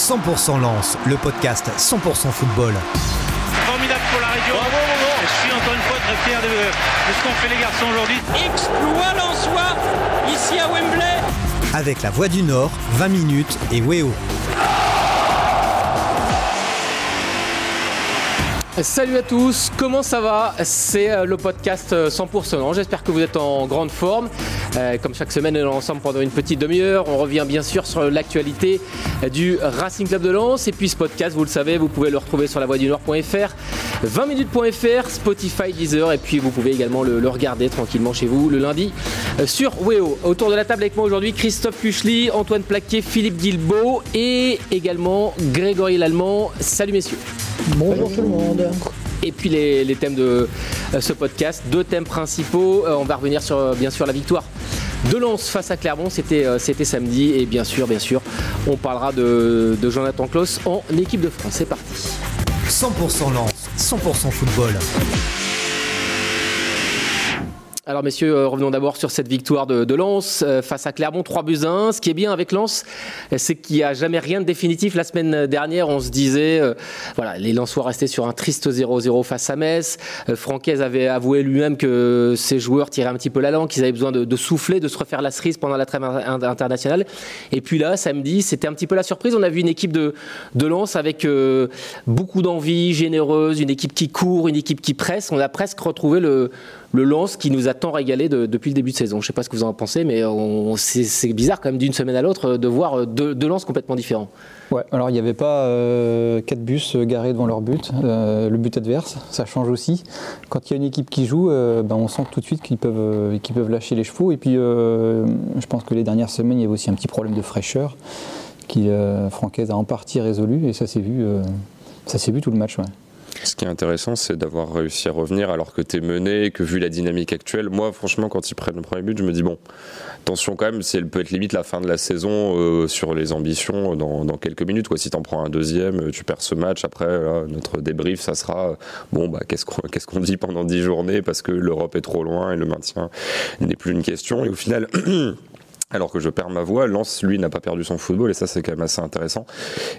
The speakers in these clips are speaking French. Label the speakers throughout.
Speaker 1: 100% Lance, le podcast 100% football.
Speaker 2: Formidable pour la région. Je suis encore une fois très fier de, de ce qu'ont fait les garçons aujourd'hui.
Speaker 3: Exploit Lensois ici à Wembley.
Speaker 1: Avec la Voix du Nord, 20 minutes et Weo.
Speaker 4: Salut à tous, comment ça va? C'est euh, le podcast euh, 100% Lens. J'espère que vous êtes en grande forme. Euh, Comme chaque semaine, on est ensemble pendant une petite demi-heure. On revient bien sûr sur l'actualité du Racing Club de Lens. Et puis ce podcast, vous le savez, vous pouvez le retrouver sur lavoidunord.fr, 20minutes.fr, Spotify, Deezer. Et puis vous pouvez également le, regarder tranquillement chez vous le lundi euh, sur Weo. Autour de la table avec moi aujourd'hui, Christophe Puchely, Antoine Plaquet, Philippe Guilbeault et également Grégory Lallemand. Salut messieurs.
Speaker 5: Bonjour tout le monde.
Speaker 4: Et puis les, thèmes de euh, ce podcast, deux thèmes principaux. Euh, on va revenir sur euh, bien sûr la victoire de Lens face à Clermont, c'était samedi et bien sûr bien sûr on parlera de, Jonathan Klaus en équipe de France. C'est parti.
Speaker 1: 100% Lance, 100% football.
Speaker 4: Alors messieurs, euh, revenons d'abord sur cette victoire de, Lens euh, face à Clermont, 3 buts à 1. Ce qui est bien avec Lens, c'est qu'il n'y a jamais rien de définitif. La semaine dernière, on se disait, euh, voilà, les Lensois restaient sur un triste 0-0 face à Metz. Euh, avait avoué lui-même que ses joueurs tiraient un petit peu la langue, qu'ils avaient besoin de, souffler, de se refaire la cerise pendant la trêve in- internationale. Et puis là, samedi, c'était un petit peu la surprise. On a vu une équipe de, de Lens avec beaucoup d'envie, généreuse, une équipe qui court, une équipe qui presse. On a presque retrouvé le, le Lens qui nous a tant régalé de- depuis le début de saison. Je ne sais pas ce que vous en pensez, mais c'est bizarre quand même d'une semaine à l'autre euh, de voir euh, deux, deux Lens complètement différents.
Speaker 5: Alors il n'y avait pas euh, quatre bus garés devant leur but, le but adverse, ça change aussi. Quand il y a une équipe qui joue, ben, on sent tout de suite qu'ils peuvent, lâcher les chevaux. Et puis je pense que les dernières semaines, il y avait aussi un petit problème de fraîcheur qui Francaise a en partie résolu et ça s'est vu, tout le match.
Speaker 6: Ce qui est intéressant, c'est d'avoir réussi à revenir alors que tu es mené que vu la dynamique actuelle, moi franchement quand ils prennent le premier but, je me dis bon, attention quand même, elle peut être limite la fin de la saison euh, sur les ambitions dans, dans quelques minutes. Quoi. Si tu en prends un deuxième, euh, tu perds ce match, après notre débrief, ça sera euh, bon, bah, qu'est-ce qu'on qu'est-ce qu'on dit pendant 10 journées parce que l'Europe est trop loin et le maintien n'est plus une question. Et au final... Alors que je perds ma voix, Lens, lui, n'a pas perdu son football, et ça, c'est quand même assez intéressant.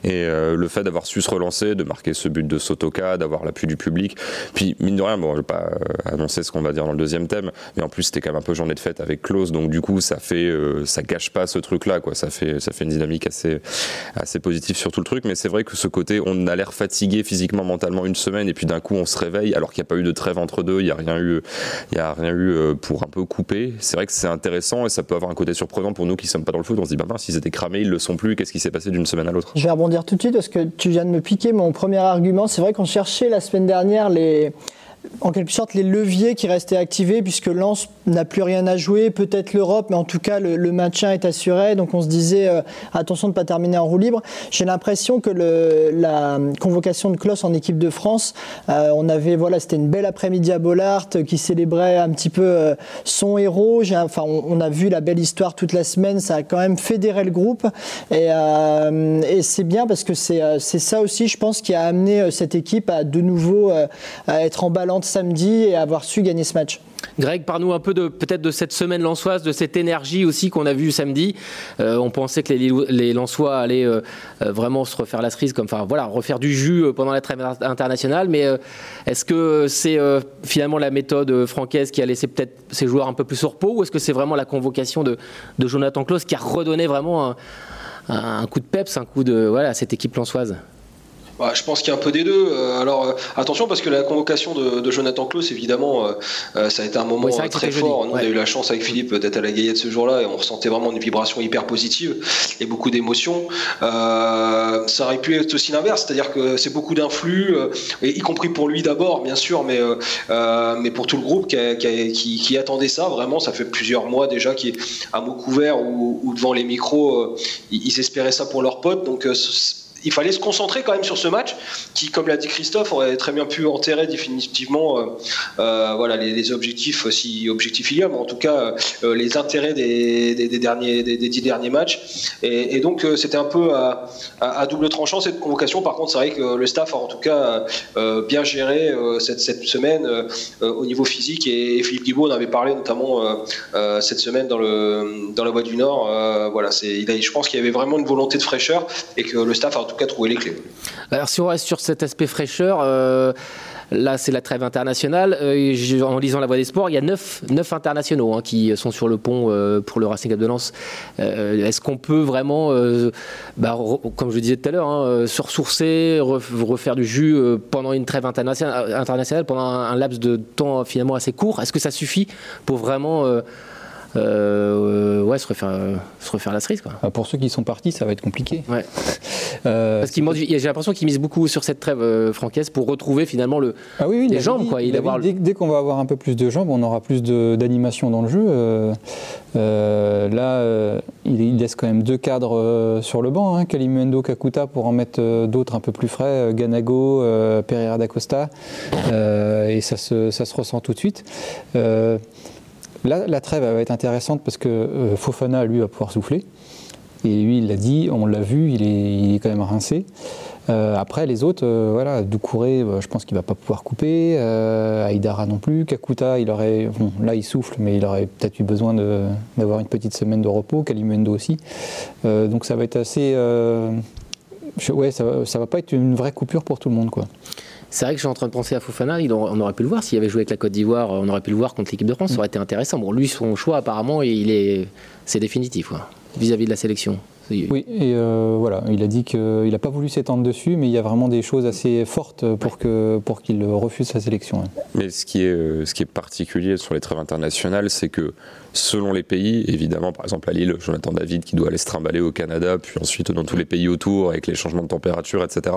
Speaker 6: Et euh, le fait d'avoir su se relancer, de marquer ce but de Sotoka, d'avoir l'appui du public, puis mine de rien, bon, je vais pas euh, annoncer ce qu'on va dire dans le deuxième thème, mais en plus, c'était quand même un peu journée de fête avec Klaus, donc du coup, ça fait, euh, ça gâche pas ce truc-là, quoi. Ça fait, ça fait une dynamique assez, assez positive sur tout le truc, mais c'est vrai que ce côté, on a l'air fatigué physiquement, mentalement une semaine, et puis d'un coup, on se réveille, alors qu'il n'y a pas eu de trêve entre deux, il n'y a rien eu, il y a rien eu euh, pour un peu couper. C'est vrai que c'est intéressant et ça peut avoir un côté surprenant pour nous qui sommes pas dans le foot. On se dit, bah mince, s'ils étaient cramés, ils le sont plus. Qu'est-ce qui s'est passé d'une semaine à l'autre?
Speaker 7: Je vais rebondir tout de suite parce que tu viens de me piquer mon premier argument. C'est vrai qu'on cherchait la semaine dernière les, en quelque sorte les leviers qui restaient activés puisque Lens n'a plus rien à jouer, peut-être l'Europe, mais en tout cas le, le maintien est assuré. Donc on se disait euh, attention de ne pas terminer en roue libre. J'ai l'impression que la convocation de Klaus en équipe de France, euh, on avait voilà, c'était une belle après-midi à Bollard euh, qui célébrait un petit peu son héros. Enfin, on, a vu la belle histoire toute la semaine. Ça a quand même fédéré le groupe et, et c'est bien parce que c'est ça aussi, je pense, qui a amené cette équipe à de nouveau à être samedi et avoir su gagner ce match.
Speaker 4: Greg, parle-nous un peu de peut-être de cette semaine lensoise, de cette énergie aussi qu'on a vue samedi. Euh, on pensait que les, les allaient euh, euh, vraiment se refaire la cerise, comme enfin voilà, refaire du jus pendant la trêve inter- internationale. Mais est-ce que c'est finalement la méthode francaise qui a laissé peut-être ses joueurs un peu plus sur repos, ou est-ce que c'est vraiment la convocation de, Jonathan Klaus qui a redonné vraiment un, coup de peps, un coup de voilà cette équipe lensoise
Speaker 8: Bah, je pense qu'il y a un peu des deux. Euh, alors euh, attention parce que la convocation de, de Jonathan Klaus, évidemment, euh, ça a été un moment
Speaker 4: Oui,
Speaker 8: très fort. Nous, on a eu la chance avec Philippe d'être à la Gaillette ce jour-là et on ressentait vraiment une vibration hyper positive et beaucoup d'émotions. Ça aurait pu être aussi l'inverse, c'est-à-dire que c'est beaucoup d'influx, y compris pour lui d'abord, bien sûr, mais mais pour tout le groupe qui, a- qui a- qui- qui attendait ça. Vraiment, ça fait plusieurs mois déjà qui à mot couvert ou, devant les micros, ils, espéraient ça pour leurs potes. Donc il fallait se concentrer quand même sur ce match qui, comme l'a dit Christophe, aurait très bien pu enterrer définitivement euh, euh, voilà, les, objectifs, euh, si objectifs il y a, mais en tout cas les intérêts des, des- derniers, des, dix derniers matchs. Et, donc c'était un peu à, double tranchant cette convocation. Par contre, c'est vrai que le staff a en tout cas bien géré cette, cette semaine au niveau physique. Et, Philippe Guibaud en avait parlé notamment cette semaine dans, le, dans la Voie du Nord. Voilà, c'est, il a- je pense qu'il y avait vraiment une volonté de fraîcheur et que le staff a tout cas trouver les clés.
Speaker 4: Alors si on reste sur cet aspect fraîcheur, euh, là c'est la trêve internationale. Euh, en lisant la Voix des Sports, il y a neuf, neuf internationaux hein, qui sont sur le pont euh, pour le Racing Club de Lens. Est-ce qu'on peut vraiment, bah, comme je disais tout à l'heure, hein, se ressourcer, refaire du jus pendant une trêve internationale, pendant un, laps de temps finalement assez court? Est-ce que ça suffit pour vraiment euh, ouais, se refaire, se refaire la cerise. Quoi.
Speaker 5: Ah, pour ceux qui sont partis, ça va être compliqué.
Speaker 4: Ouais. Euh, Parce qu'il j'ai l'impression qu'il mise beaucoup sur cette trêve euh, francaise pour retrouver finalement le,
Speaker 5: ah oui, oui,
Speaker 4: les jambes. quoi.
Speaker 5: Il dès, dès qu'on va avoir un peu plus de jambes, on aura plus d'animation dans le jeu. Euh, là, il, laisse quand même deux cadres sur le banc, hein, Kalimundo, Kakuta, pour en mettre d'autres un peu plus frais, Ganago, Pereira da Costa, et ça se, ça se, ressent tout de suite. Là, la trêve va être intéressante parce que euh, Fofana, lui, va pouvoir souffler. Et lui, il l'a dit, on l'a vu, il est, quand même rincé. Euh, après, les autres, euh, voilà, Doucouré, je pense qu'il va pas pouvoir couper. Aïdara non plus. Kakuta, il aurait, bon, là, il souffle, mais il aurait peut-être eu besoin d'avoir une petite semaine de repos. Kalimendo aussi. donc, ça va être assez. ouais, ça ça va pas être une vraie coupure pour tout le monde, quoi.
Speaker 4: C'est vrai que je suis en train de penser à Fofana, on aurait pu le voir s'il avait joué avec la Côte d'Ivoire, on aurait pu le voir contre l'équipe de France, ça aurait été intéressant. Bon, lui, son choix apparemment, il est, c'est définitif vis-à-vis de la sélection.
Speaker 5: Oui, et euh, voilà, il a dit qu'il n'a pas voulu s'étendre dessus, mais il y a vraiment des choses assez fortes pour que pour qu'il refuse sa sélection.
Speaker 6: Mais ce qui est euh, ce qui est particulier sur les trêves internationales, c'est que selon les pays, évidemment, par exemple à Lille, Jonathan David qui doit aller se trimballer au Canada, puis ensuite dans tous les pays autour avec les changements de température, etc.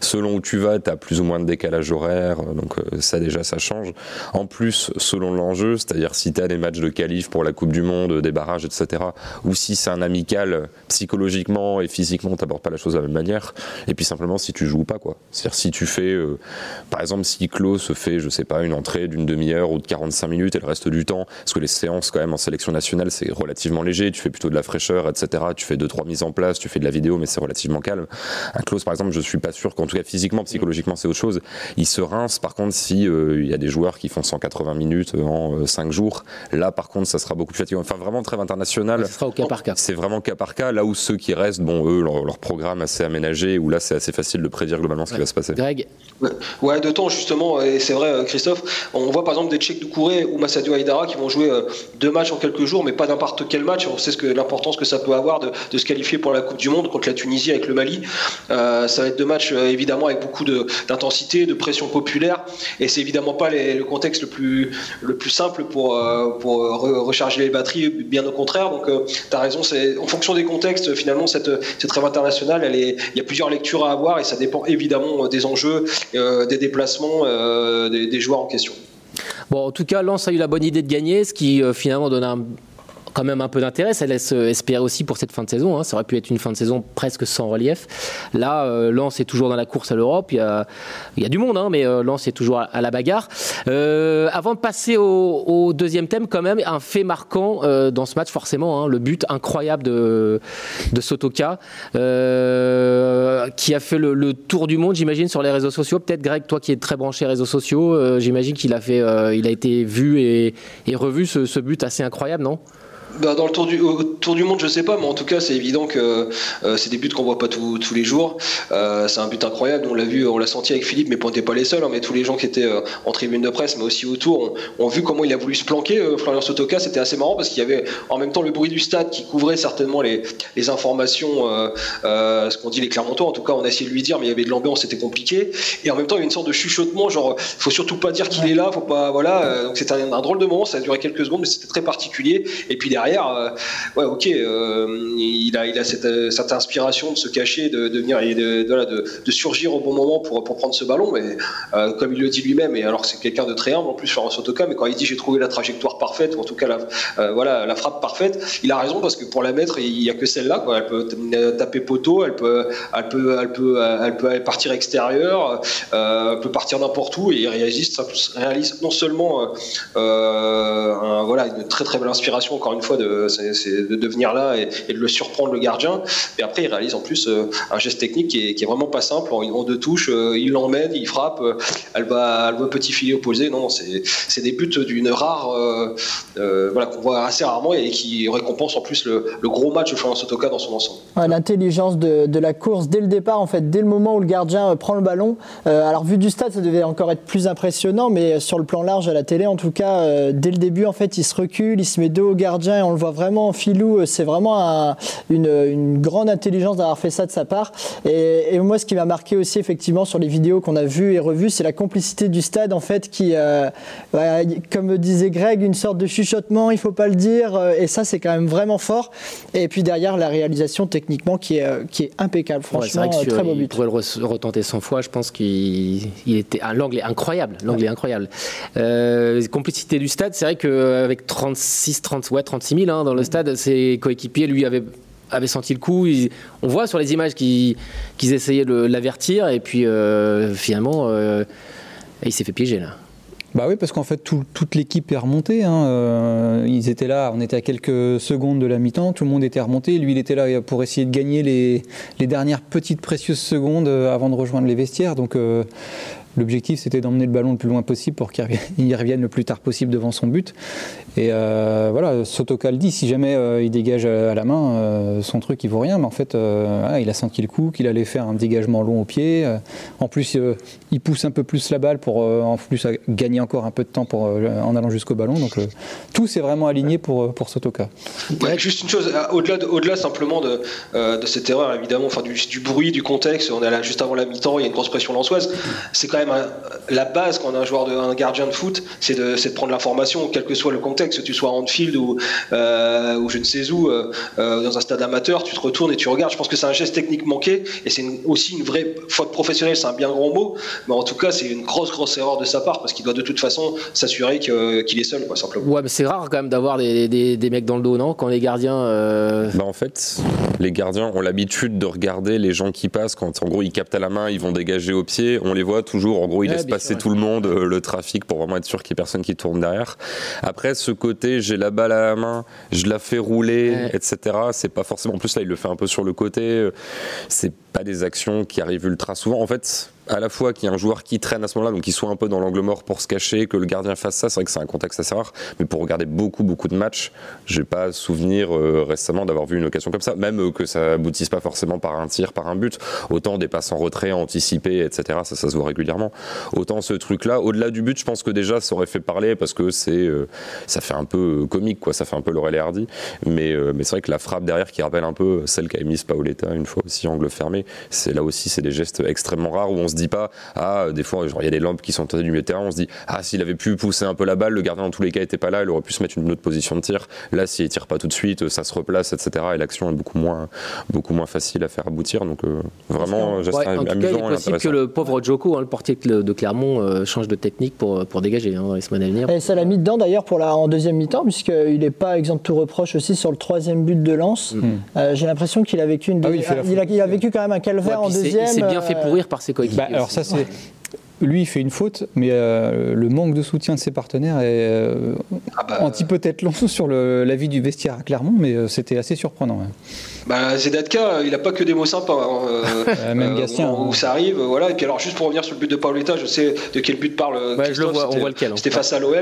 Speaker 6: Selon où tu vas, tu as plus ou moins de décalage horaire, donc euh, ça déjà ça change. En plus, selon l'enjeu, c'est-à-dire si tu as des matchs de qualif pour la Coupe du Monde, des barrages, etc., ou si c'est un amical, psychologiquement et physiquement, t'abordes pas la chose de la même manière. Et puis simplement si tu joues ou pas, quoi. C'est-à-dire si tu fais, euh, par exemple, si Klo se fait, je sais pas, une entrée d'une demi-heure ou de 45 minutes et le reste du temps, parce que les séances quand même en sélection nationale, c'est relativement léger. Tu fais plutôt de la fraîcheur, etc. Tu fais deux trois mises en place, tu fais de la vidéo, mais c'est relativement calme. Un close, par exemple, je suis pas sûr qu'en tout cas physiquement, psychologiquement, c'est autre chose. Il se rince. Par contre, si euh, il y a des joueurs qui font 180 minutes en 5 euh, jours, là, par contre, ça sera beaucoup plus fatigant. Enfin, vraiment très international.
Speaker 4: sera au cas par cas.
Speaker 6: C'est vraiment cas par cas. Là où ceux qui restent, bon, eux, leur, programme assez aménagé, où là, c'est assez facile de prédire globalement ce qui va se passer.
Speaker 4: Greg.
Speaker 8: Ouais, de temps justement, et c'est vrai, euh, Christophe. On voit par exemple des Tchèques Doucouré ou Massadio Aïdara qui vont jouer deux matchs en quelques jours, mais pas n'importe quel match. On sait ce que l'importance que ça peut avoir de, se qualifier pour la Coupe du Monde contre la Tunisie avec le Mali. Euh, ça va être deux matchs euh, évidemment avec beaucoup d'intensité, de, pression populaire, et c'est évidemment pas le contexte le plus, le plus simple pour, euh, pour recharger les batteries, bien au contraire. Donc tu as raison, c'est en fonction des contextes, finalement, cette, cette trêve internationale, il y a plusieurs lectures à avoir et ça dépend évidemment des enjeux, des déplacements des, des joueurs en question.
Speaker 4: Bon, en tout cas, Lens a eu la bonne idée de gagner, ce qui euh, finalement donne un quand même un peu d'intérêt. Ça laisse euh, espérer aussi pour cette fin de saison. Hein. Ça aurait pu être une fin de saison presque sans relief. Là, euh, Lens est toujours dans la course à l'Europe. Il, il, y a du monde, hein, mais euh, Lens est toujours à, la bagarre. Euh, avant de passer au, au, deuxième thème, quand même, un fait marquant euh, dans ce match, forcément, hein, le but incroyable de, de Sotoka, euh, qui a fait le, le tour du monde, j'imagine, sur les réseaux sociaux. Peut-être Greg, toi qui es très branché réseaux sociaux, j'imagine qu'il a fait, il a été vu et, et revu ce, ce but assez incroyable, non?
Speaker 8: Bah, dans le tour du, tour du monde, je sais pas, mais en tout cas, c'est évident que euh, c'est des buts qu'on voit pas tous les jours. Euh, c'est un but incroyable. On l'a vu, on l'a senti avec Philippe, mais on n'était pas les seuls. Hein, mais tous les gens qui étaient euh, en tribune de presse, mais aussi autour, ont, vu comment il a voulu se planquer. Florian Sotoka, c'était assez marrant parce qu'il y avait en même temps le bruit du stade qui couvrait certainement les, les informations, ce qu'on dit les Clermontois. En tout cas, on a essayé de lui dire, mais il y avait de l'ambiance, c'était compliqué. Et en même temps, il y avait une sorte de chuchotement, genre, faut surtout pas dire qu'il est là, faut pas, voilà. donc c'était un, un, drôle de moment. Ça a duré quelques secondes, mais c'était très particulier. Et puis derrière, euh, ouais, ok, euh, il a, euh, cette, inspiration de se cacher, de, venir et de, surgir au bon moment pour, prendre ce ballon. Mais comme il le dit lui-même, et alors c'est quelqu'un de très humble en plus, Florence Sotoka, mais quand il dit j'ai trouvé la trajectoire parfaite, ou en tout cas la, voilà, la frappe parfaite, il a raison parce que pour la mettre, il n'y a que celle-là. Elle peut taper poteau, elle peut, elle peut, elle peut, elle peut partir extérieur, elle peut partir n'importe où et il réalise, réalise non seulement voilà, une très très belle inspiration, encore une fois, de, de, venir là et, de le surprendre le gardien. Et après, il réalise en plus un geste technique qui est, qui est vraiment pas simple. En, deux touches, il l'emmène, il frappe, elle va, elle va petit filet opposé. Non, c'est des buts d'une rare, voilà, qu'on voit assez rarement et qui récompense en plus le, gros match de Florence Sotoka dans son ensemble.
Speaker 7: L'intelligence de, la course dès le départ, en fait, dès le moment où le gardien prend le ballon. alors vu du stade, ça devait encore être plus impressionnant, mais sur le plan large à la télé, en tout cas, euh, dès le début, en fait, il se recule, il se met deux au gardien on le voit vraiment en filou. Euh, c'est vraiment une, grande intelligence d'avoir fait ça de sa part. Et, moi, ce qui m'a marqué aussi, effectivement, sur les vidéos qu'on a vues et revues, c'est la complicité du stade, en fait, qui, euh, comme disait Greg, une sorte de chuchotement, il faut pas le dire. Et ça, c'est quand même vraiment fort. Et puis derrière, la réalisation techniquement qui est, qui est impeccable. Franchement, très beau but. Il
Speaker 4: pourrait le retenter 100 fois. Je pense qu'il était. L'angle est incroyable. L'angle est incroyable. Euh, complicité du stade, c'est vrai qu'avec 36, 30, ouais, 36 000 hein, dans le stade, ses coéquipiers lui avaient senti le coup. on voit sur les images qu'ils essayaient de l'avertir et puis euh, finalement, euh, il s'est fait piéger là.
Speaker 5: Bah oui, parce qu'en fait, toute l'équipe est remontée. Hein. Euh, ils étaient là, on était à quelques secondes de la mi-temps, tout le monde était remonté. Lui, il était là pour essayer de gagner les, les dernières petites précieuses secondes avant de rejoindre les vestiaires. Donc, L'objectif, c'était d'emmener le ballon le plus loin possible pour qu'il revienne le plus tard possible devant son but. Et euh, voilà, Sotoka le dit, si jamais euh, il dégage à la main, euh, son truc, il vaut rien. Mais en fait, il a senti le coup, qu'il allait faire un dégagement long au pied. en plus, il pousse un peu plus la balle pour en plus gagner encore un peu de temps en allant jusqu'au ballon. Donc tout s'est vraiment aligné pour, pour Sotoka.
Speaker 8: juste une chose, au-delà simplement de, cette erreur, évidemment, enfin, du, du, bruit, du contexte, on est là juste avant la mi-temps, il y a une grosse pression lançoise. C'est quand même la base quand on a un joueur, de, un gardien de foot, c'est de, de, prendre l'information, quel que soit le contexte, que tu sois en field ou, euh, ou je ne sais où, euh, euh, dans un stade amateur, tu te retournes et tu regardes. Je pense que c'est un geste technique manqué et c'est aussi une vraie faute professionnelle, c'est un bien grand mot, mais en tout cas, c'est une grosse, grosse erreur de sa part parce qu'il doit de toute façon s'assurer qu'il est seul, quoi, simplement.
Speaker 4: Ouais, mais c'est rare quand même d'avoir des, des, mecs dans le dos, non Quand les gardiens.
Speaker 6: Bah en fait, les gardiens ont l'habitude de regarder les gens qui passent quand en gros ils captent à la main, ils vont dégager au pied, on les voit toujours en gros ils laissent passer tout le monde, le trafic pour vraiment être sûr qu'il n'y ait personne qui tourne derrière. Après ce côté, j'ai la balle à la main, je la fais rouler, etc. C'est pas forcément. En plus là, il le fait un peu sur le côté. C'est pas des actions qui arrivent ultra souvent. En fait, à la fois qu'il y ait un joueur qui traîne à ce moment-là, donc qui soit un peu dans l'angle mort pour se cacher, que le gardien fasse ça, c'est vrai que c'est un contexte assez rare, mais pour regarder beaucoup, beaucoup de matchs, j'ai pas souvenir euh, récemment d'avoir vu une occasion comme ça, même euh, que ça aboutisse pas forcément par un tir, par un but, autant des passes en retrait, anticipés, etc., ça, se voit régulièrement. Autant ce truc-là, au-delà du but, je pense que déjà ça aurait fait parler parce que c'est, euh, ça fait un peu comique, quoi, ça fait un peu Laurel et Hardy, mais, mais c'est vrai que la frappe derrière qui rappelle un peu celle qu'a émise Paoletta une fois aussi, angle fermé, c'est là aussi, c'est des gestes extrêmement rares où on se se dit pas, ah, des fois, il y a des lampes qui sont tentées du milieu de terrain, on se dit, ah, s'il avait pu pousser un peu la balle, le gardien dans tous les cas était pas là, il aurait pu se mettre une autre position de tir. Là, s'il tire pas tout de suite, ça se replace, etc. Et l'action est beaucoup moins, beaucoup moins facile à faire aboutir. Donc, euh, vraiment,
Speaker 4: j'espère ouais, en tout cas, il est possible que le pauvre Joko, hein, le portier de Clermont, euh, change de technique pour, pour dégager hein, dans les semaines à venir.
Speaker 7: Et ça l'a mis dedans d'ailleurs pour la, en deuxième mi-temps, puisqu'il n'est pas exempt de tout reproche aussi sur le troisième but de lance. Mm. Euh, j'ai l'impression qu'il a vécu une. Ah il, a, vécu quand même un calvaire en deuxième. Il
Speaker 4: s'est bien fait pourrir par ses coéquipiers.
Speaker 5: Bah, alors ça, c'est lui, il fait une faute, mais euh, le manque de soutien de ses partenaires est euh, ah bah, un petit peu tête long sur la vie du vestiaire à Clermont, mais euh, c'était assez surprenant.
Speaker 8: Bah, Zedatka, il n'a pas que des mots sympas.
Speaker 5: Hein, même Gastien.
Speaker 8: Où, ça arrive, voilà. Et puis alors, juste pour revenir sur le but de Paoletta, je sais de quel but parle.
Speaker 4: je le vois, on voit lequel.
Speaker 8: C'était face à l'OM.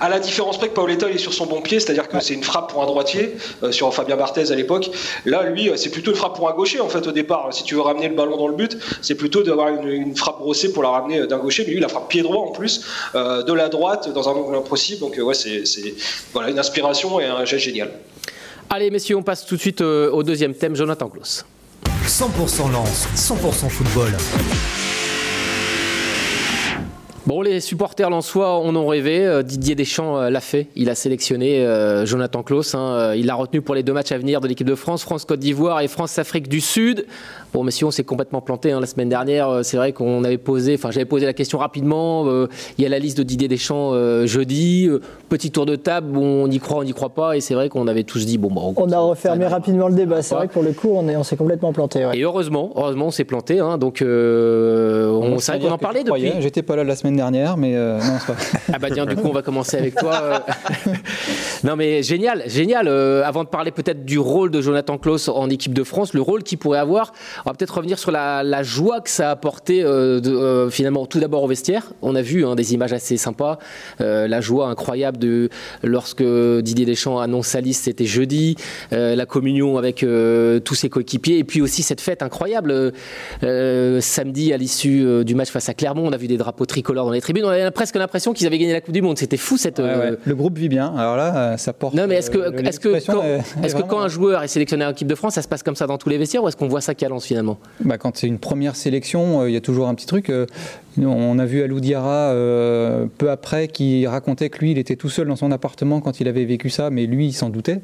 Speaker 8: À la différence près que Paoletta, il est sur son bon pied, c'est-à-dire que c'est une frappe pour un droitier, sur Fabien Barthez à l'époque. Là, lui, c'est plutôt une frappe pour un gaucher, en fait, au départ. Si tu veux ramener le ballon dans le but, c'est plutôt d'avoir une, une, frappe brossée pour la ramener d'un gaucher, mais lui, il a frappé pied droit en plus, euh, de la droite, dans un angle impossible. Donc, euh, ouais, c'est voilà, une inspiration et un geste génial.
Speaker 4: Allez, messieurs, on passe tout de suite euh, au deuxième thème, Jonathan Klaus.
Speaker 1: 100% lance, 100% football.
Speaker 4: Bon, les supporters lensois on en rêvé. Didier Deschamps l'a fait. Il a sélectionné Jonathan Klaus. Hein. Il l'a retenu pour les deux matchs à venir de l'équipe de France, France-Côte d'Ivoire et France-Afrique du Sud. Bon, monsieur, on s'est complètement planté hein, la semaine dernière. Euh, c'est vrai qu'on avait posé, enfin, j'avais posé la question rapidement. Euh, il y a la liste de Didier Deschamps euh, jeudi. petit tour de table, on y croit, on n'y croit pas. Et c'est vrai qu'on avait tous dit, bon, bon
Speaker 7: on, a refermé rapidement le débat. C'est vrai que pour le coup, on, est, on s'est complètement planté.
Speaker 4: Et heureusement, heureusement, on s'est planté. Hein, donc, on, c'est vrai qu'on en parlait depuis.
Speaker 5: J'étais pas là la semaine dernière, mais non, c'est pas.
Speaker 4: ah bah tiens, du coup, on va commencer avec toi. Non mais génial, génial. Euh, avant de parler peut-être du rôle de Jonathan Klaus en équipe de France, le rôle qu'il pourrait avoir, on va peut-être revenir sur la, joie que ça a apporté euh, euh, finalement tout d'abord au vestiaire. On a vu hein, des images assez sympas, la joie incroyable de lorsque Didier Deschamps annonce sa liste, c'était jeudi, la communion avec tous ses coéquipiers et puis aussi cette fête incroyable samedi à l'issue du match face à Clermont, on a vu des drapeaux tricolores dans les tribunes, on avait presque l'impression qu'ils avaient gagné la Coupe du Monde. C'était fou cette.
Speaker 5: Le groupe vit bien. Alors là, ça porte.
Speaker 4: Non mais est-ce que, est-ce que quand, est-ce que quand un joueur est sélectionné en équipe de France, ça se passe comme ça dans tous les vestiaires ou est-ce qu'on voit ça qu'à Lens finalement?
Speaker 5: Bah, Quand c'est une première sélection, euh, il y a toujours un petit truc. Euh, on a vu Alou Diarra euh, peu après qui racontait que lui, il était tout seul dans son appartement quand il avait vécu ça, mais lui, il s'en doutait.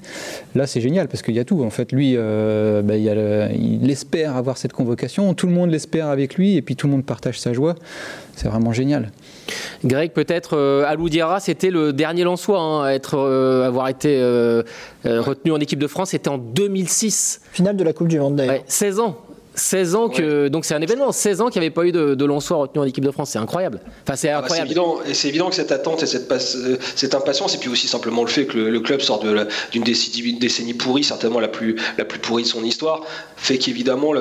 Speaker 5: Là, c'est génial parce qu'il y a tout. En fait, lui, bah, il, espère avoir cette convocation, tout le monde l'espère avec lui, et puis tout le monde partage sa joie. C'est vraiment génial.
Speaker 4: Greg, peut-être euh, Alou Diarra, c'était le dernier Lensois hein, à être, euh, avoir été euh, retenu en équipe de France. C'était en 2006.
Speaker 7: Finale de la Coupe du Monde d'ailleurs.
Speaker 4: 16 ans. 16 ans que donc c'est un événement 16 ans qu'il n'y avait pas eu de, de Lonsoir retenu en équipe de France c'est incroyable. Enfin c'est ah bah, incroyable.
Speaker 8: évident et c'est évident que cette attente et cette, cette impatience et puis aussi simplement le fait que le, club sort d'une décennie, décennie pourrie certainement la plus la plus pourrie de son histoire fait qu'évidemment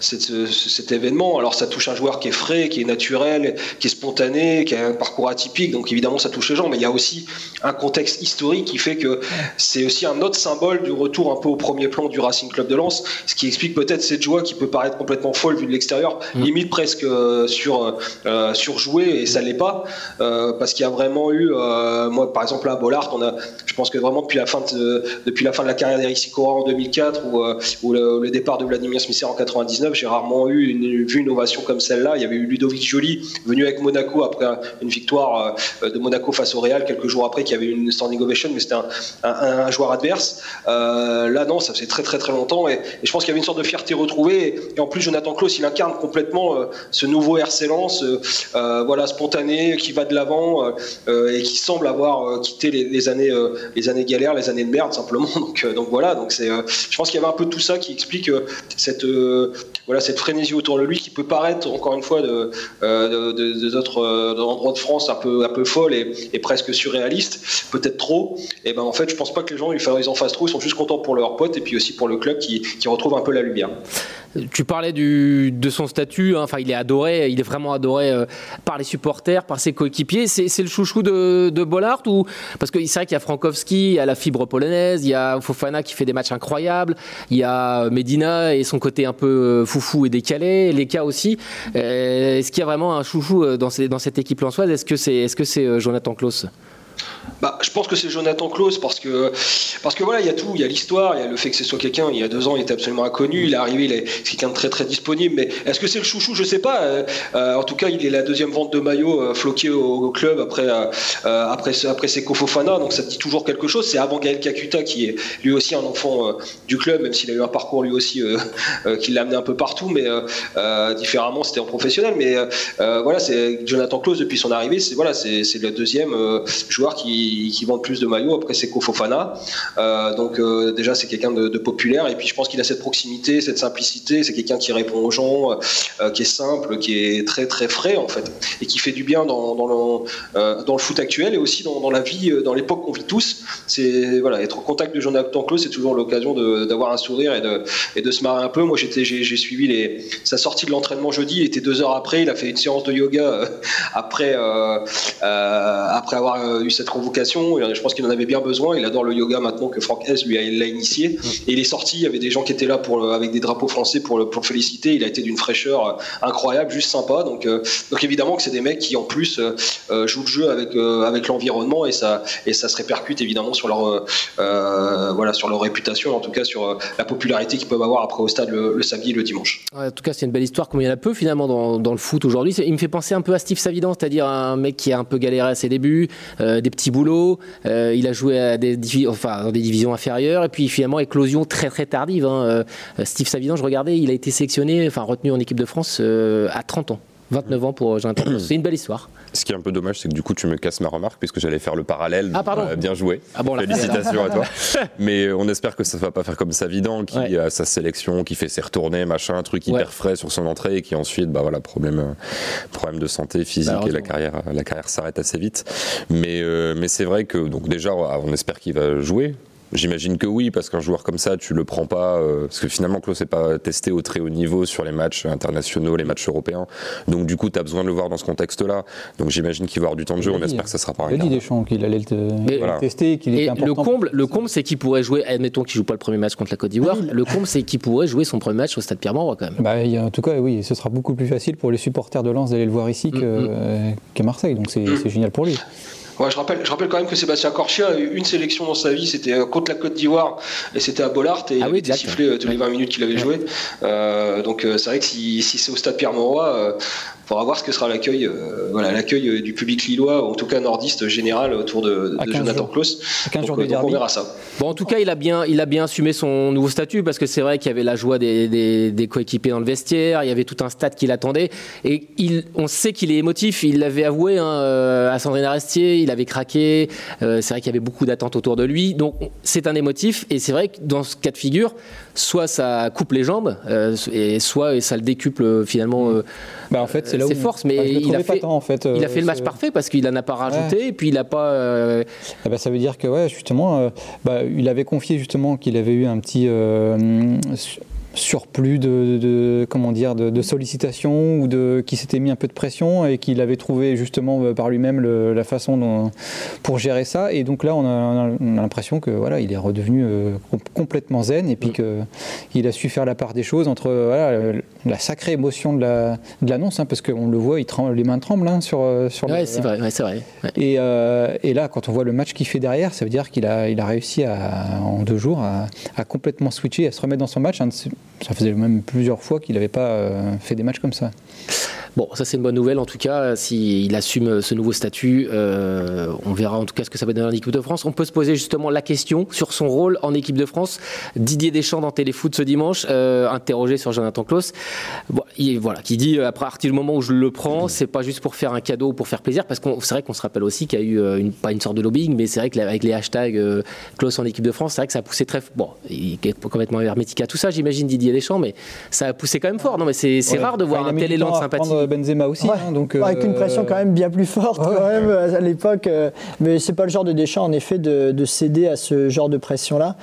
Speaker 8: cet événement alors ça touche un joueur qui est frais qui est naturel qui est spontané qui a un parcours atypique donc évidemment ça touche les gens mais il y a aussi un contexte historique qui fait que c'est aussi un autre symbole du retour un peu au premier plan du Racing Club de Lens ce qui explique peut-être cette joie qui peut paraître complètement folle vu de l'extérieur, mm. limite presque euh, sur euh, surjoué et ça l'est pas euh, parce qu'il y a vraiment eu moi par exemple à Bollard on a je pense que vraiment depuis la fin de, depuis la fin de la carrière d'Eric Sicora en 2004 ou, le, départ de Vladimir Smisser en 99 j'ai rarement eu une, vu une ovation comme celle-là il y avait eu Ludovic Joly venu avec Monaco après une victoire de Monaco face au Real quelques jours après qui avait eu une standing ovation mais c'était un, joueur adverse là non ça faisait très très très longtemps et, et je pense qu'il y avait une sorte de fierté retrouvée et en plus, Jonathan Klaus, il incarne complètement euh, ce nouveau RC Lens, euh, euh, voilà, spontané, qui va de l'avant et qui semble avoir quitté les, années, les années galères, les années de merde, simplement. Donc, donc voilà, donc c'est, je pense qu'il y avait un peu tout ça qui explique cette, voilà, cette frénésie autour de lui qui peut paraître, encore une fois, de, d'autres endroits de France un peu, un peu folle et, presque surréaliste, peut-être trop. Et ben en fait, je pense pas que les gens ils en fassent trop, ils sont juste contents pour leurs potes et puis aussi pour le club qui, qui retrouve un peu la lumière.
Speaker 4: Tu parlais de son statut, hein. enfin il est adoré, il est vraiment adoré euh, par les supporters, par ses coéquipiers. C'est le chouchou de, Bollard ou parce que c'est vrai qu'il y a Frankowski, il y a la fibre polonaise, il y a Fofana qui fait des matchs incroyables, il y a Medina et son côté un peu euh, foufou et décalé, les cas aussi. Euh, est-ce qu'il y a vraiment un chouchou dans, cette équipe lançoise Est-ce que c'est est -ce c'est Jonathan Klaus?
Speaker 8: Bah, je pense que c'est Jonathan Klaus parce que, parce que voilà, il y a tout, il y a l'histoire, il y a le fait que ce soit quelqu'un, il y a deux ans, il était absolument inconnu, il est arrivé, il est quelqu'un de très très disponible, mais est-ce que c'est le chouchou? Je sais pas. Euh, euh, en tout cas, il est la deuxième vente de maillot euh, au, club après, après, après ses Fofana, donc ça dit toujours quelque chose. C'est avant Gaël Kakuta qui est lui aussi un enfant du club, même s'il a eu un parcours lui aussi qui l'a amené un peu partout, mais différemment, c'était en professionnel. Mais voilà, c'est Jonathan Klaus depuis son arrivée, c'est voilà, c'est le deuxième joueur qui qui, vendent plus de maillots. Après, c'est Kofofana. Euh, donc, euh, déjà, c'est quelqu'un de, populaire. Et puis, je pense qu'il a cette proximité, cette simplicité. C'est quelqu'un qui répond aux gens, euh, qui est simple, qui est très, très frais, en fait. Et qui fait du bien dans, le, dans le foot actuel et aussi dans, la vie, dans l'époque qu'on vit tous. C'est, voilà, être en contact de Jonathan Klaus, c'est toujours l'occasion d'avoir un sourire et de, et de se marrer un peu. Moi, j'étais, j'ai, suivi les, sa sortie de l'entraînement jeudi. Il était deux heures après. Il a fait une séance de yoga après, après avoir eu cette convocation je pense qu'il en avait bien besoin. Il adore le yoga maintenant que Franck S lui l'a initié. Et il est sorti. Il y avait des gens qui étaient là pour, avec des drapeaux français pour le, pour féliciter. Il a été d'une fraîcheur euh, incroyable, juste sympa. Donc, euh, donc évidemment que c'est des mecs qui en plus euh, jouent le jeu avec, avec l'environnement et ça, et ça se répercute évidemment sur leur, voilà, sur leur réputation, en tout cas sur la popularité qu'ils peuvent avoir après au stade le, samedi et le dimanche.
Speaker 4: en tout cas, c'est une belle histoire, comme il y en a peu finalement dans, dans le foot aujourd'hui. Il me fait penser un peu à Steve Savidan, c'est-à-dire un mec qui a un peu galéré à ses débuts, des petits boulots euh, il a joué à des, dans des divisions inférieures. Et puis finalement, éclosion très très tardive. Hein. Euh, Steve Savidan, je regardais, il a été sélectionné, enfin retenu en équipe de France euh, à 30 ans. 29 ans pour Jonathan Klaus. C'est une belle histoire.
Speaker 6: Ce qui est un peu dommage, c'est que du coup, tu me casses ma remarque puisque j'allais faire le parallèle.
Speaker 4: Ah, pardon.
Speaker 6: Euh, bien joué.
Speaker 4: Ah bon,
Speaker 6: Félicitations à toi. Mais euh, on espère que ça ne va pas faire comme Savidan qui
Speaker 4: Ouais.
Speaker 6: a sa sélection, qui fait ses retournées, machin, un truc
Speaker 4: Ouais.
Speaker 6: hyper frais sur son entrée et qui ensuite, bah voilà, problème, euh, problème de santé physique et la carrière, la carrière s'arrête assez vite. Mais, euh, mais c'est vrai que donc déjà, on espère qu'il va jouer. J'imagine que oui, parce qu'un joueur comme ça, tu le prends pas, euh, parce que finalement, Klaus n'est pas testé au très haut niveau sur les matchs internationaux, les matchs européens. Donc, du coup, tu as besoin de le voir dans ce contexte-là. Donc, j'imagine qu'il va avoir du temps de jeu. On espère que ça sera
Speaker 5: Il a
Speaker 6: pareil.
Speaker 5: dit Deschamps qu'il allait le, te- il
Speaker 4: voilà.
Speaker 5: allait le tester, qu'il était
Speaker 4: Et
Speaker 5: important.
Speaker 4: le comble, le comble, c'est qu'il pourrait jouer. Admettons qu'il joue pas le premier match contre la Côte d'Ivoire. Le comble, c'est qu'il pourrait jouer son premier match au Stade Pierre-Mauroy quand même.
Speaker 5: Bah, en tout cas, oui, ce sera beaucoup plus facile pour les supporters de Lens d'aller le voir ici
Speaker 4: Mm,
Speaker 5: euh, qu'à Marseille. Donc c'est c'est génial pour lui.
Speaker 8: Ouais, je rappelle, je rappelle quand même que Sébastien Corchia a eu une sélection dans sa vie, c'était euh, contre la Côte d'Ivoire et c'était à Bollard et il
Speaker 4: Ah
Speaker 8: avait
Speaker 4: oui, exact.
Speaker 8: sifflé euh, tous les 20 minutes qu'il avait joué. Euh, donc euh, c'est vrai que si, si c'est au stade Pierre-Mauroy, euh, faudra voir ce que sera l'accueil, euh, voilà, l'accueil euh, du public lillois, ou en tout cas nordiste général autour de,
Speaker 5: À
Speaker 8: de
Speaker 5: 15
Speaker 8: Jonathan
Speaker 5: jours.
Speaker 8: Klaus.
Speaker 5: À 15
Speaker 8: Donc,
Speaker 5: jours
Speaker 8: euh, donc on verra ça.
Speaker 4: Bon, en tout cas, il a bien, il a bien assumé son nouveau statut parce que c'est vrai qu'il y avait la joie des, des- des coéquipiers dans le vestiaire, il y avait tout un stade qui l'attendait et il, on sait qu'il est émotif. Il l'avait avoué hein, à Sandrine Arestier, il avait craqué. Euh, c'est vrai qu'il y avait beaucoup d'attentes autour de lui, donc c'est un émotif et c'est vrai que dans ce cas de figure, soit ça coupe les jambes euh, et soit ça le décuple finalement. euh,
Speaker 5: Bah, en fait, c'est là où
Speaker 4: ses forces, mais
Speaker 5: bah,
Speaker 4: il a fait,
Speaker 5: tant, en fait,
Speaker 4: il a
Speaker 5: euh,
Speaker 4: fait le match parfait parce qu'il en a pas rajouté et puis il a pas. euh,
Speaker 5: Eh ben, ça veut dire que ouais, justement, euh, bah, il avait confié justement qu'il avait eu un petit euh, surplus de, de- comment dire de, de sollicitations ou de qui s'était mis un peu de pression et qu'il avait trouvé justement euh, par lui-même la façon dont- pour gérer ça. Et donc là, on a, on a- on a l'impression que voilà, il est redevenu euh, com- complètement zen et puis que il a su faire la part des choses entre voilà, la sacrée émotion de la de l'annonce, hein, parce qu'on le voit, il tremble, les mains tremblent hein, sur euh, sur
Speaker 4: Ouais, c'est vrai, ouais, c'est vrai. ouais.
Speaker 5: et, euh, et là, quand on voit le match qu'il fait derrière, ça veut dire qu'il a, il a réussi à, en deux jours à, à complètement switcher, à se remettre dans son match. Ses- Ça faisait même plusieurs fois qu'il n'avait pas euh, fait des matchs comme ça.
Speaker 4: Bon, ça c'est une bonne nouvelle en tout cas. S'il assume ce nouveau statut, euh, on verra en tout cas ce que ça va donner en équipe de France. On peut se poser justement la question sur son rôle en équipe de France. Didier Deschamps dans Téléfoot ce dimanche, euh, interrogé sur Jonathan Klaus, Bon, il- voilà, qui dit euh, après à partir du moment où je le prends, c'est pas juste pour faire un cadeau ou pour faire plaisir, parce qu'on c'est vrai qu'on se rappelle aussi qu'il y a eu euh, une, pas une sorte de lobbying, mais c'est vrai qu'avec les hashtags euh, Klaus en équipe de France, c'est vrai que ça a poussé très bon. Il est complètement hermétique à tout ça, j'imagine Didier Deschamps, mais ça a poussé quand même fort. Non, mais c'est
Speaker 5: Ouais.
Speaker 4: rare de voir un tel élan de sympathie.
Speaker 5: Benzema aussi.
Speaker 7: Ouais.
Speaker 5: hein, donc,
Speaker 7: avec une
Speaker 5: euh,
Speaker 7: pression quand même bien plus forte
Speaker 5: ouais.
Speaker 7: quand même euh, à l'époque. euh, Mais c'est pas le genre de Deschamps en effet de, de céder à ce genre de pression-là.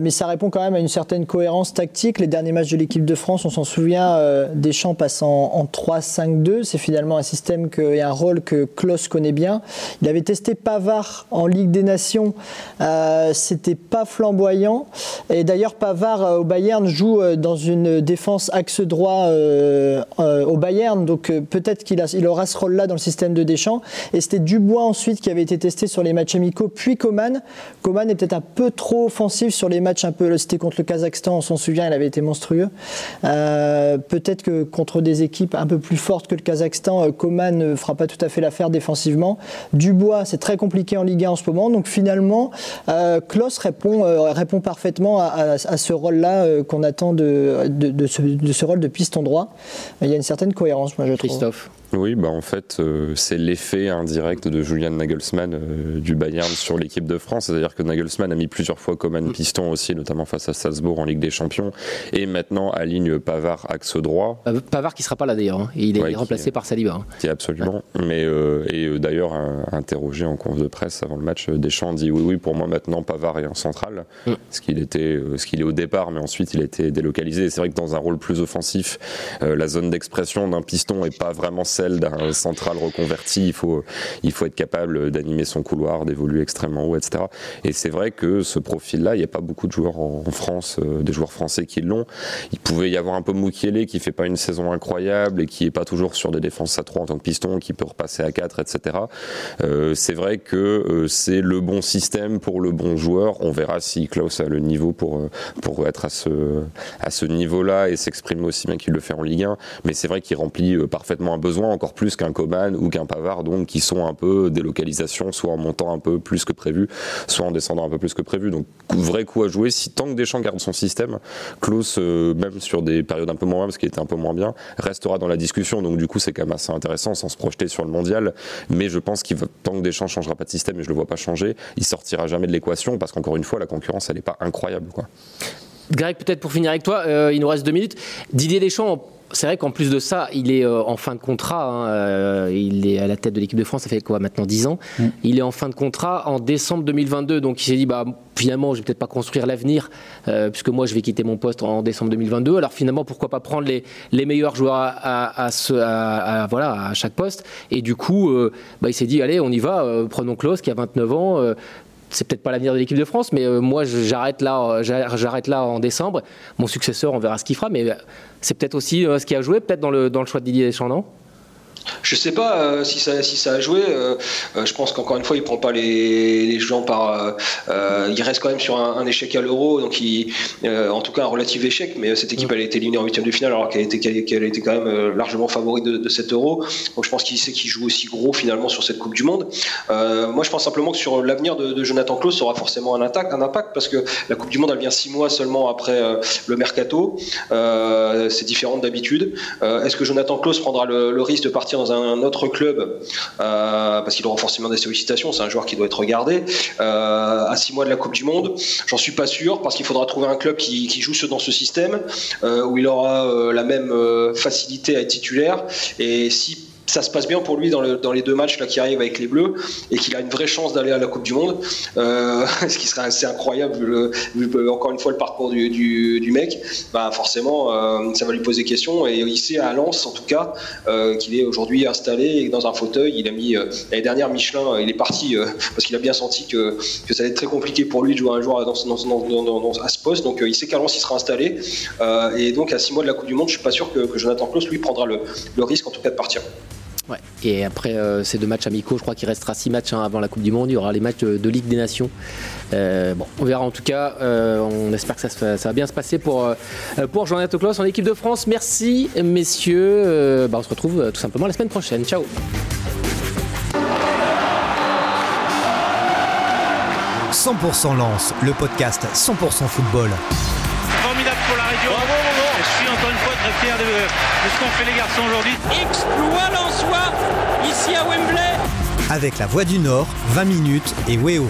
Speaker 7: Mais ça répond quand même à une certaine cohérence tactique. Les derniers matchs de l'équipe de France, on s'en souvient, Deschamps passe en, en 3-5-2. C'est finalement un système que, et un rôle que Klaus connaît bien. Il avait testé Pavard en Ligue des Nations. Euh, C'était pas flamboyant. Et d'ailleurs, Pavard euh, au Bayern joue euh, dans une défense axe droit au Bayern. Donc euh, peut-être qu'il aura ce rôle-là dans le système de Deschamps. Et c'était Dubois ensuite qui avait été testé sur les matchs amicaux, puis Coman. Coman est peut-être un peu trop offensif sur les matchs un peu. C'était contre le Kazakhstan, on s'en souvient, il avait été monstrueux. Euh, peut-être que contre des équipes un peu plus fortes que le Kazakhstan, euh, Coman ne fera pas tout à fait l'affaire défensivement. Dubois, c'est très compliqué en Ligue 1 en ce moment. Donc finalement, euh, Klaus répond, parfaitement à, ce rôle-là qu'on attend de, ce, rôle de piston droit. Il y a une certaine cohérence, moi.
Speaker 4: Christophe.
Speaker 6: Oui, bah en fait, euh, c'est l'effet indirect de Julian Nagelsmann euh, du Bayern sur l'équipe de France. C'est-à-dire que Nagelsmann a mis plusieurs fois Coman piston aussi, notamment face à Salzbourg en Ligue des Champions. Et maintenant, aligne Pavard axe droit,
Speaker 4: Euh, Pavard qui sera pas là d'ailleurs. hein. Il est
Speaker 6: Ouais,
Speaker 4: remplacé par Saliba. hein.
Speaker 6: qui est absolument. Mais, euh, et d'ailleurs, interrogé en conf de presse avant le match, Deschamps dit oui, oui, pour moi maintenant, Pavard est en centrale.
Speaker 4: Mm.
Speaker 6: Ce qu'il était, ce qu'il est au départ, mais ensuite il a été délocalisé. Et c'est vrai que dans un rôle plus offensif, la zone d'expression d'un piston est pas vraiment d'un central reconverti. Il faut, il faut être capable d'animer son couloir, d'évoluer extrêmement haut, etc. Et c'est vrai que ce profil-là, il n'y a pas beaucoup de joueurs en, France, euh, des joueurs français qui l'ont. Il pouvait y avoir un peu Moukielé qui fait pas une saison incroyable et qui est pas toujours sur des défenses à 3 en tant que piston, qui peut repasser à 4, etc. Euh, c'est vrai que euh, c'est le bon système pour le bon joueur. On verra si Klaus a le niveau pour, pour être à ce, à ce niveau-là et s'exprimer aussi bien qu'il le fait en Ligue 1. Mais c'est vrai qu'il remplit parfaitement un besoin. Encore plus qu'un Coman ou qu'un Pavard, donc qui sont un peu délocalisation, soit en montant un peu plus que prévu, soit en descendant un peu plus que prévu. Donc vrai coup à jouer. Si tant que Deschamps garde son système, Klaus, euh, même sur des périodes un peu moins, parce qu'il était un peu moins bien, restera dans la discussion. Donc du coup, c'est quand même assez intéressant sans se projeter sur le mondial. Mais je pense qu'il tant que Deschamps changera pas de système, et je le vois pas changer, il sortira jamais de l'équation parce qu'encore une fois, la concurrence, elle n'est pas incroyable. Quoi.
Speaker 4: Greg, peut-être pour finir avec toi, euh, il nous reste deux minutes. Didier Deschamps, c'est vrai qu'en plus de ça, il est euh, en fin de contrat. Hein, euh, il est à la tête de l'équipe de France, ça fait quoi maintenant 10 ans. Mm. Il est en fin de contrat en décembre 2022. Donc il s'est dit, bah, finalement, je vais peut-être pas construire l'avenir, puisque moi, je vais quitter mon poste en décembre 2022. Alors finalement, pourquoi pas prendre les, les meilleurs joueurs à, à, ce, à, voilà, à chaque poste Et du coup, bah, il s'est dit, allez, on y va, prenons Klaus qui a 29 ans c'est peut-être pas l'avenir de l'équipe de France, mais euh, moi j'arrête là, euh, j'arrête là en décembre. Mon successeur, on verra ce qu'il fera, mais euh, c'est peut-être aussi ce qui a joué, peut-être dans le, dans le choix de Didier Deschamps,
Speaker 8: je sais pas euh, si, ça, si ça a joué. Euh, euh, je pense qu'encore une fois, il prend pas les, les gens par. il reste quand même sur un, échec à l'euro, donc il, en tout cas un relatif échec. Mais cette équipe, elle a été éliminée en huitième de finale, alors qu'elle était, été quand même largement favorite de, de, cet euro. Donc je pense qu'il sait qu'il joue aussi gros finalement sur cette Coupe du Monde. moi, je pense simplement que sur l'avenir de, de Jonathan Klaus, ça aura forcément un, attaque, un impact parce que la Coupe du Monde, elle vient six mois seulement après le mercato. c'est différent d'habitude. Est-ce que Jonathan Klaus prendra le, le risque de partir dans un autre club, euh, parce qu'il aura forcément des sollicitations, c'est un joueur qui doit être regardé, euh, à six mois de la Coupe du Monde. J'en suis pas sûr, parce qu'il faudra trouver un club qui, joue dans ce système, euh, où il aura la même facilité à être titulaire. Et si ça se passe bien pour lui dans, les deux matchs là, qui arrivent avec les Bleus et qu'il a une vraie chance d'aller à la Coupe du Monde, euh, ce qui serait assez incroyable vu, encore une fois le parcours du, mec, bah forcément euh, ça va lui poser question et il sait à Lens en tout cas euh, qu'il est aujourd'hui installé dans un fauteuil. Il a mis l'année dernière Michelin, il est parti parce qu'il a bien senti que, ça allait être très compliqué pour lui de jouer un joueur à ce poste. Donc il sait qu'à Lens il sera installé et donc à six mois de la Coupe du Monde, je suis pas sûr que, Jonathan Klaus lui prendra le risque en tout cas de partir.
Speaker 4: Et après euh, ces deux matchs amicaux, je crois qu'il restera six matchs hein, avant la Coupe du Monde. Il y aura les matchs de, Ligue des Nations. Euh, bon, on verra en tout cas. Euh, on espère que ça, va bien se passer pour, pour Klaus en équipe de France. Merci messieurs. Bah, on se retrouve tout simplement la semaine prochaine. Ciao.
Speaker 1: « 100% Lance, le podcast 100% football.
Speaker 2: Fier de, ce qu'ont fait les garçons aujourd'hui.
Speaker 3: Exploit en soi, ici à Wembley.
Speaker 1: Avec la Voix du Nord, 20 minutes et Weo.